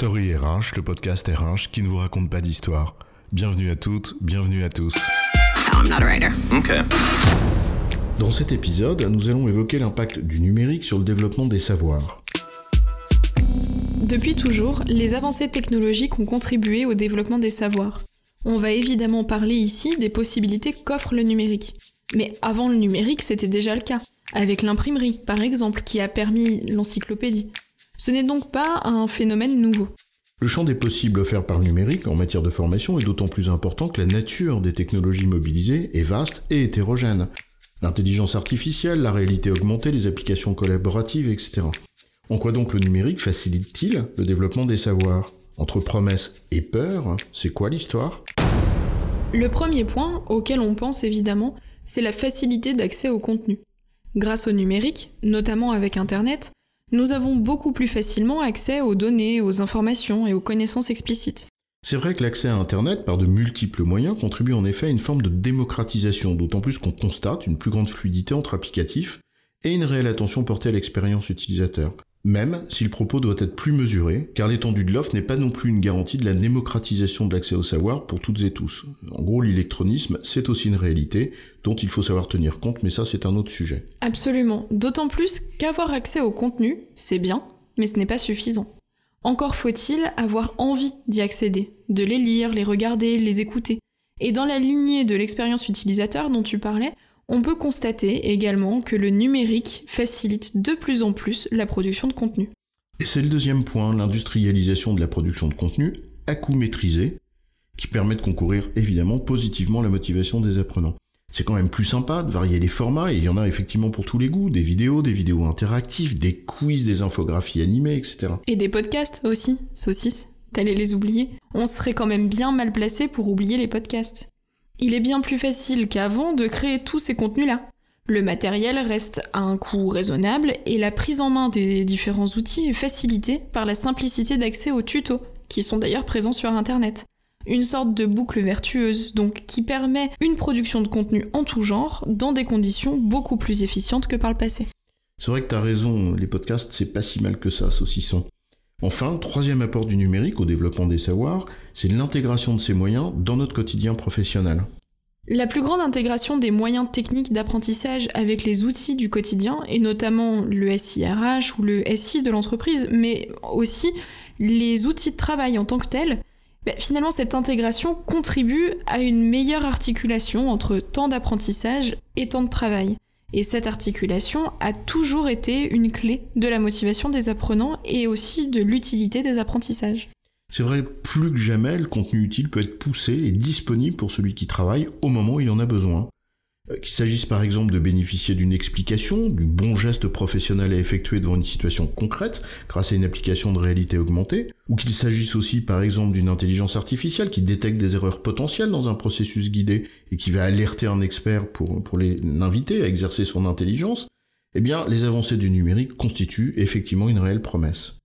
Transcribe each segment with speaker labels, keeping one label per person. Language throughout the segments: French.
Speaker 1: Story RH, le podcast RH qui ne vous raconte pas d'histoire. Bienvenue à toutes, bienvenue à tous.
Speaker 2: I'm not a writer.
Speaker 3: Okay.
Speaker 1: Dans cet épisode, nous allons évoquer l'impact du numérique sur le développement des savoirs.
Speaker 4: Depuis toujours, les avancées technologiques ont contribué au développement des savoirs. On va évidemment parler ici des possibilités qu'offre le numérique. Mais avant le numérique, c'était déjà le cas, avec l'imprimerie par exemple, qui a permis l'encyclopédie. Ce n'est donc pas un phénomène nouveau.
Speaker 1: Le champ des possibles offerts par le numérique en matière de formation est d'autant plus important que la nature des technologies mobilisées est vaste et hétérogène. L'intelligence artificielle, la réalité augmentée, les applications collaboratives, etc. En quoi donc le numérique facilite-t-il le développement des savoirs? Entre promesses et peur, c'est quoi l'histoire?
Speaker 4: Le premier point auquel on pense évidemment, c'est la facilité d'accès au contenu. Grâce au numérique, notamment avec Internet, nous avons beaucoup plus facilement accès aux données, aux informations et aux connaissances explicites.
Speaker 1: C'est vrai que l'accès à Internet par de multiples moyens contribue en effet à une forme de démocratisation, d'autant plus qu'on constate une plus grande fluidité entre applicatifs et une réelle attention portée à l'expérience utilisateur. Même si le propos doit être plus mesuré, car l'étendue de l'offre n'est pas non plus une garantie de la démocratisation de l'accès au savoir pour toutes et tous. En gros, l'électronisme, c'est aussi une réalité dont il faut savoir tenir compte, mais ça c'est un autre sujet.
Speaker 4: Absolument, d'autant plus qu'avoir accès au contenu, c'est bien, mais ce n'est pas suffisant. Encore faut-il avoir envie d'y accéder, de les lire, les regarder, les écouter. Et dans la lignée de l'expérience utilisateur dont tu parlais, on peut constater également que le numérique facilite de plus en plus la production de contenu.
Speaker 1: Et c'est le deuxième point, l'industrialisation de la production de contenu à coût maîtrisé, qui permet de concourir évidemment positivement la motivation des apprenants. C'est quand même plus sympa de varier les formats, et il y en a effectivement pour tous les goûts, des vidéos, des vidéos interactives, des quiz, des infographies animées, etc.
Speaker 4: Et des podcasts aussi, saucisses, t'allais les oublier. On serait quand même bien mal placé pour oublier les podcasts il est bien plus facile qu'avant de créer tous ces contenus-là. Le matériel reste à un coût raisonnable et la prise en main des différents outils est facilitée par la simplicité d'accès aux tutos, qui sont d'ailleurs présents sur Internet. Une sorte de boucle vertueuse, donc, qui permet une production de contenu en tout genre dans des conditions beaucoup plus efficientes que par le passé.
Speaker 1: C'est vrai que t'as raison, les podcasts, c'est pas si mal que ça, saucisson. Enfin, troisième apport du numérique au développement des savoirs, c'est l'intégration de ces moyens dans notre quotidien professionnel.
Speaker 4: La plus grande intégration des moyens techniques d'apprentissage avec les outils du quotidien, et notamment le SIRH ou le SI de l'entreprise, mais aussi les outils de travail en tant que tels, ben, finalement cette intégration contribue à une meilleure articulation entre temps d'apprentissage et temps de travail. Et cette articulation a toujours été une clé de la motivation des apprenants et aussi de l'utilité des apprentissages.
Speaker 1: C'est vrai, plus que jamais, le contenu utile peut être poussé et disponible pour celui qui travaille au moment où il en a besoin. Euh, qu'il s'agisse par exemple de bénéficier d'une explication, du bon geste professionnel à effectuer devant une situation concrète grâce à une application de réalité augmentée, ou qu'il s'agisse aussi par exemple d'une intelligence artificielle qui détecte des erreurs potentielles dans un processus guidé et qui va alerter un expert pour, pour l'inviter à exercer son intelligence, eh bien les avancées du numérique constituent effectivement une réelle promesse.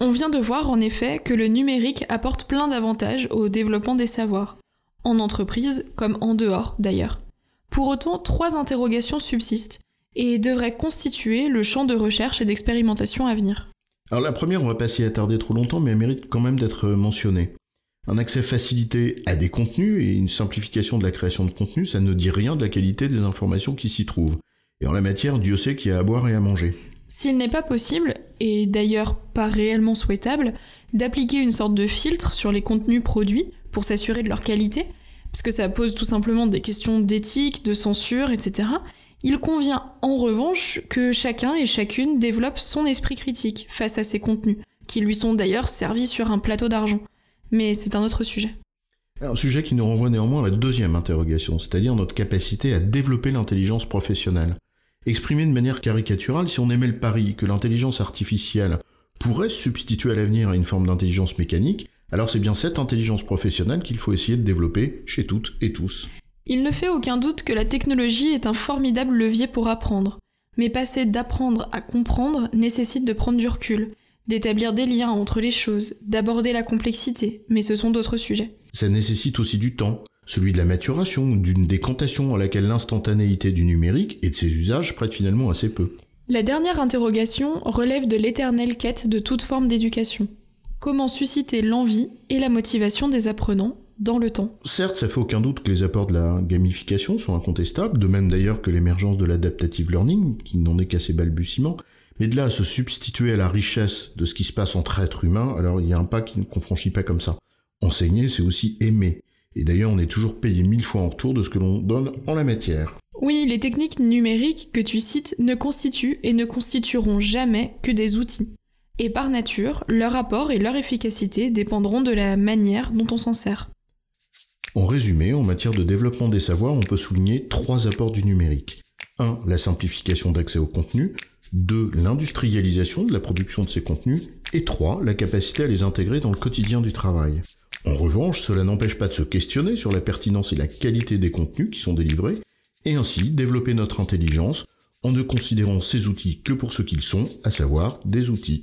Speaker 4: On vient de voir en effet que le numérique apporte plein d'avantages au développement des savoirs, en entreprise comme en dehors d'ailleurs. Pour autant, trois interrogations subsistent et devraient constituer le champ de recherche et d'expérimentation à venir.
Speaker 1: Alors la première, on va pas s'y attarder trop longtemps, mais elle mérite quand même d'être mentionnée. Un accès facilité à des contenus et une simplification de la création de contenus, ça ne dit rien de la qualité des informations qui s'y trouvent. Et en la matière, Dieu sait qu'il y a à boire et à manger.
Speaker 4: S'il n'est pas possible, et d'ailleurs pas réellement souhaitable, d'appliquer une sorte de filtre sur les contenus produits pour s'assurer de leur qualité, parce ça pose tout simplement des questions d'éthique, de censure, etc., il convient en revanche que chacun et chacune développe son esprit critique face à ces contenus, qui lui sont d'ailleurs servis sur un plateau d'argent. Mais c'est un autre sujet.
Speaker 1: Un sujet qui nous renvoie néanmoins à la deuxième interrogation, c'est-à-dire notre capacité à développer l'intelligence professionnelle. Exprimé de manière caricaturale, si on aimait le pari que l'intelligence artificielle pourrait se substituer à l'avenir à une forme d'intelligence mécanique, alors c'est bien cette intelligence professionnelle qu'il faut essayer de développer chez toutes et tous.
Speaker 4: Il ne fait aucun doute que la technologie est un formidable levier pour apprendre. Mais passer d'apprendre à comprendre nécessite de prendre du recul, d'établir des liens entre les choses, d'aborder la complexité, mais ce sont d'autres sujets.
Speaker 1: Ça nécessite aussi du temps, celui de la maturation, d'une décantation à laquelle l'instantanéité du numérique et de ses usages prête finalement assez peu.
Speaker 4: La dernière interrogation relève de l'éternelle quête de toute forme d'éducation. Comment susciter l'envie et la motivation des apprenants dans le temps.
Speaker 1: Certes, ça fait aucun doute que les apports de la gamification sont incontestables, de même d'ailleurs que l'émergence de l'adaptative learning, qui n'en est qu'à ses balbutiements, mais de là à se substituer à la richesse de ce qui se passe entre êtres humains, alors il y a un pas qu'on franchit pas comme ça. Enseigner, c'est aussi aimer. Et d'ailleurs, on est toujours payé mille fois en retour de ce que l'on donne en la matière.
Speaker 4: Oui, les techniques numériques que tu cites ne constituent et ne constitueront jamais que des outils. Et par nature, leur apport et leur efficacité dépendront de la manière dont on s'en sert.
Speaker 1: En résumé, en matière de développement des savoirs, on peut souligner trois apports du numérique. 1. La simplification d'accès au contenu. 2. L'industrialisation de la production de ces contenus. Et 3. La capacité à les intégrer dans le quotidien du travail. En revanche, cela n'empêche pas de se questionner sur la pertinence et la qualité des contenus qui sont délivrés, et ainsi développer notre intelligence en ne considérant ces outils que pour ce qu'ils sont, à savoir des outils.